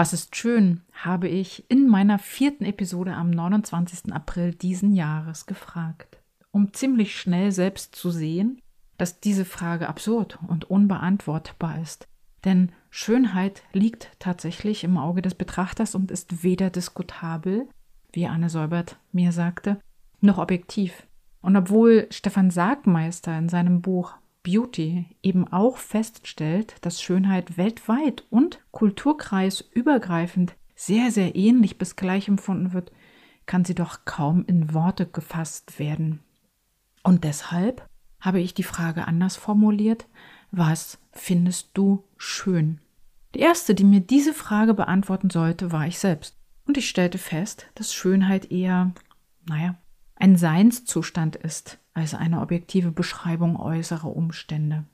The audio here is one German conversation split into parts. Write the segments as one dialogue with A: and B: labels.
A: Was ist schön, habe ich in meiner vierten Episode am 29. April diesen Jahres gefragt, um ziemlich schnell selbst zu sehen, dass diese Frage absurd und unbeantwortbar ist. Denn Schönheit liegt tatsächlich im Auge des Betrachters und ist weder diskutabel, wie Anne Säubert mir sagte, noch objektiv. Und obwohl Stefan Sargmeister in seinem Buch Beauty eben auch feststellt, dass Schönheit weltweit und kulturkreisübergreifend sehr, sehr ähnlich bis gleich empfunden wird, kann sie doch kaum in Worte gefasst werden. Und deshalb habe ich die Frage anders formuliert, was findest du schön? Die erste, die mir diese Frage beantworten sollte, war ich selbst. Und ich stellte fest, dass Schönheit eher, naja, ein Seinszustand ist, als eine objektive Beschreibung äußerer Umstände.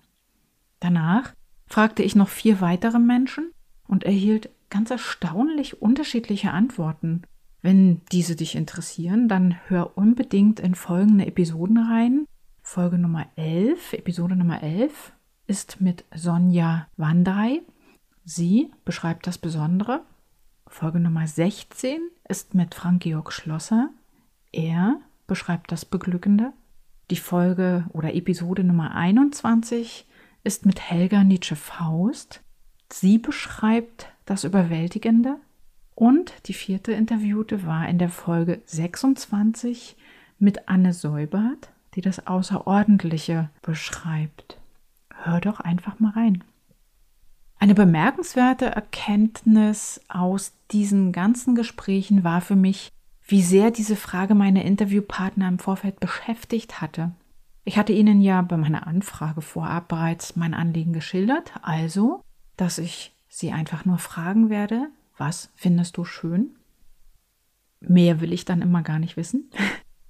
A: Danach fragte ich noch vier weitere Menschen und erhielt ganz erstaunlich unterschiedliche Antworten. Wenn diese dich interessieren, dann hör unbedingt in folgende Episoden rein. Folge Nummer 11, Episode Nummer 11 ist mit Sonja Wandrei. Sie beschreibt das Besondere. Folge Nummer 16 ist mit Frank-Georg Schlosser. Er beschreibt das Beglückende. Die Folge oder Episode Nummer 21 ist mit Helga Nietzsche Faust. Sie beschreibt das Überwältigende. Und die vierte Interviewte war in der Folge 26 mit Anne Säubert, die das Außerordentliche beschreibt. Hör doch einfach mal rein. Eine bemerkenswerte Erkenntnis aus diesen ganzen Gesprächen war für mich, wie sehr diese Frage meine Interviewpartner im Vorfeld beschäftigt hatte. Ich hatte ihnen ja bei meiner Anfrage vorab bereits mein Anliegen geschildert, also, dass ich sie einfach nur fragen werde, was findest du schön? Mehr will ich dann immer gar nicht wissen.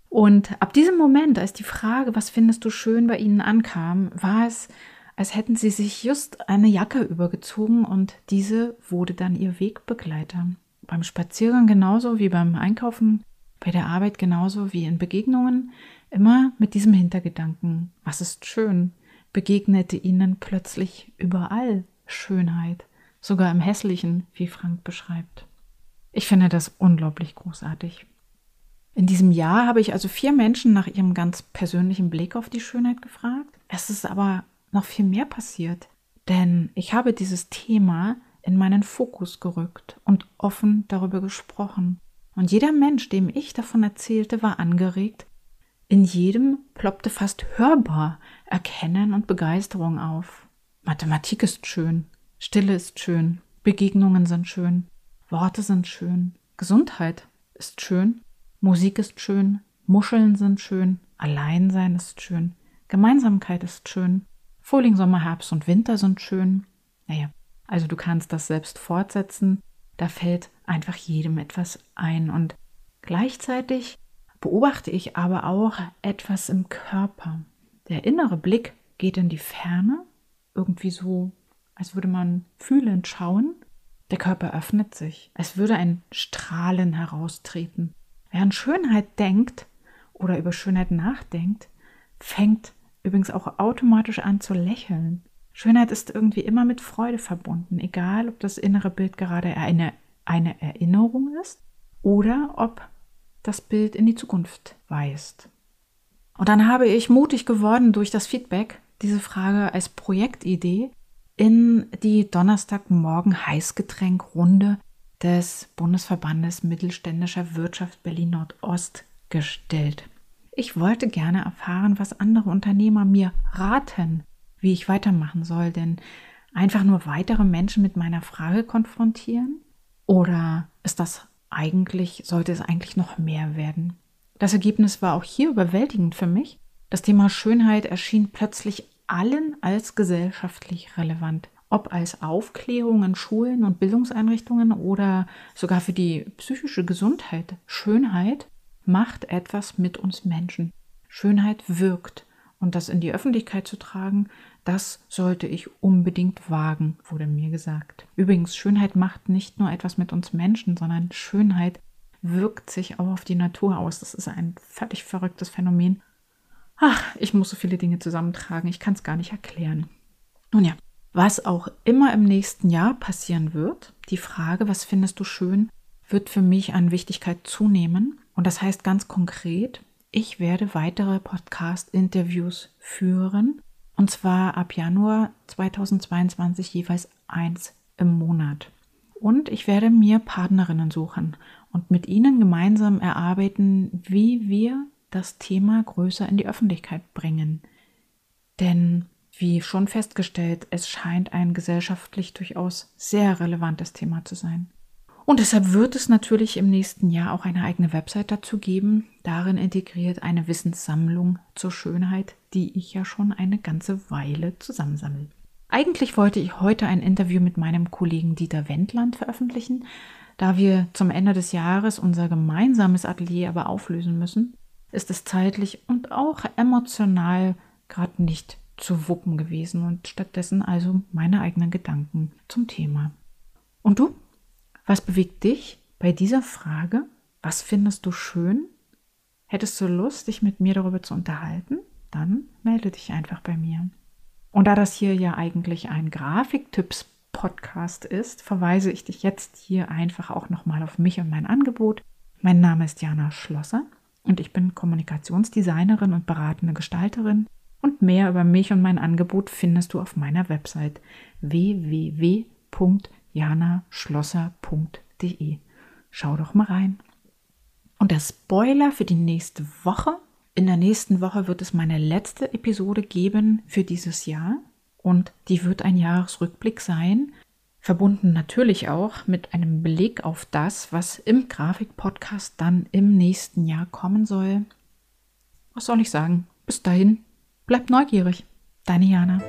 A: Und ab diesem Moment, als die Frage, was findest du schön bei ihnen ankam, war es, als hätten sie sich just eine Jacke übergezogen und diese wurde dann ihr Wegbegleiter beim Spaziergang genauso wie beim Einkaufen, bei der Arbeit genauso wie in Begegnungen, immer mit diesem Hintergedanken, was ist schön, begegnete ihnen plötzlich überall Schönheit, sogar im Hässlichen, wie Frank beschreibt. Ich finde das unglaublich großartig. In diesem Jahr habe ich also vier Menschen nach ihrem ganz persönlichen Blick auf die Schönheit gefragt. Es ist aber noch viel mehr passiert, denn ich habe dieses Thema in meinen Fokus gerückt und offen darüber gesprochen. Und jeder Mensch, dem ich davon erzählte, war angeregt. In jedem ploppte fast hörbar Erkennen und Begeisterung auf. Mathematik ist schön, Stille ist schön, Begegnungen sind schön, Worte sind schön, Gesundheit ist schön, Musik ist schön, Muscheln sind schön, Alleinsein ist schön, Gemeinsamkeit ist schön, Frühling, Sommer, Herbst und Winter sind schön. Naja, also du kannst das selbst fortsetzen. Da fällt einfach jedem etwas ein. Und gleichzeitig beobachte ich aber auch etwas im Körper. Der innere Blick geht in die Ferne, irgendwie so, als würde man fühlend schauen. Der Körper öffnet sich, als würde ein Strahlen heraustreten. Wer an Schönheit denkt oder über Schönheit nachdenkt, fängt übrigens auch automatisch an zu lächeln. Schönheit ist irgendwie immer mit Freude verbunden, egal ob das innere Bild gerade eine, eine Erinnerung ist oder ob das Bild in die Zukunft weist. Und dann habe ich mutig geworden, durch das Feedback diese Frage als Projektidee in die Donnerstagmorgen Heißgetränkrunde des Bundesverbandes Mittelständischer Wirtschaft Berlin Nordost gestellt. Ich wollte gerne erfahren, was andere Unternehmer mir raten, wie ich weitermachen soll. Denn einfach nur weitere Menschen mit meiner Frage konfrontieren? Oder ist das eigentlich, sollte es eigentlich noch mehr werden? Das Ergebnis war auch hier überwältigend für mich. Das Thema Schönheit erschien plötzlich allen als gesellschaftlich relevant. Ob als Aufklärung in Schulen und Bildungseinrichtungen oder sogar für die psychische Gesundheit. Schönheit macht etwas mit uns Menschen. Schönheit wirkt. Und das in die Öffentlichkeit zu tragen, das sollte ich unbedingt wagen, wurde mir gesagt. Übrigens, Schönheit macht nicht nur etwas mit uns Menschen, sondern Schönheit wirkt sich auch auf die Natur aus. Das ist ein völlig verrücktes Phänomen. Ach, ich muss so viele Dinge zusammentragen, ich kann es gar nicht erklären. Nun ja, Was auch immer im nächsten Jahr passieren wird, die Frage, was findest du schön, wird für mich an Wichtigkeit zunehmen. Und das heißt ganz konkret, ich werde weitere Podcast-Interviews führen. Und zwar ab Januar 2022 jeweils eins im Monat. Und ich werde mir Partnerinnen suchen und mit ihnen gemeinsam erarbeiten, wie wir das Thema größer in die Öffentlichkeit bringen. Denn, wie schon festgestellt, es scheint ein gesellschaftlich durchaus sehr relevantes Thema zu sein. Und deshalb wird es natürlich im nächsten Jahr auch eine eigene Website dazu geben, darin integriert eine Wissenssammlung zur Schönheit, die ich ja schon eine ganze Weile zusammensammle. Eigentlich wollte ich heute ein Interview mit meinem Kollegen Dieter Wendland veröffentlichen, da wir zum Ende des Jahres unser gemeinsames Atelier aber auflösen müssen, ist es zeitlich und auch emotional gerade nicht zu wuppen gewesen und stattdessen also meine eigenen Gedanken zum Thema. Und du? Was bewegt dich bei dieser Frage? Was findest du schön? Hättest du Lust, dich mit mir darüber zu unterhalten? Dann melde dich einfach bei mir. Und da das hier ja eigentlich ein Grafiktipps-Podcast ist, verweise ich dich jetzt hier einfach auch nochmal auf mich und mein Angebot. Mein Name ist Jana Schlosser und ich bin Kommunikationsdesignerin und beratende Gestalterin. Und mehr über mich und mein Angebot findest du auf meiner Website www janaschlosser.de. Schau doch mal rein. Und der Spoiler für die nächste Woche. In der nächsten Woche wird es meine letzte Episode geben für dieses Jahr. Und die wird ein Jahresrückblick sein, verbunden natürlich auch mit einem Blick auf das, was im Grafik-Podcast dann im nächsten Jahr kommen soll. Was soll ich sagen? Bis dahin, bleib neugierig. Deine Jana.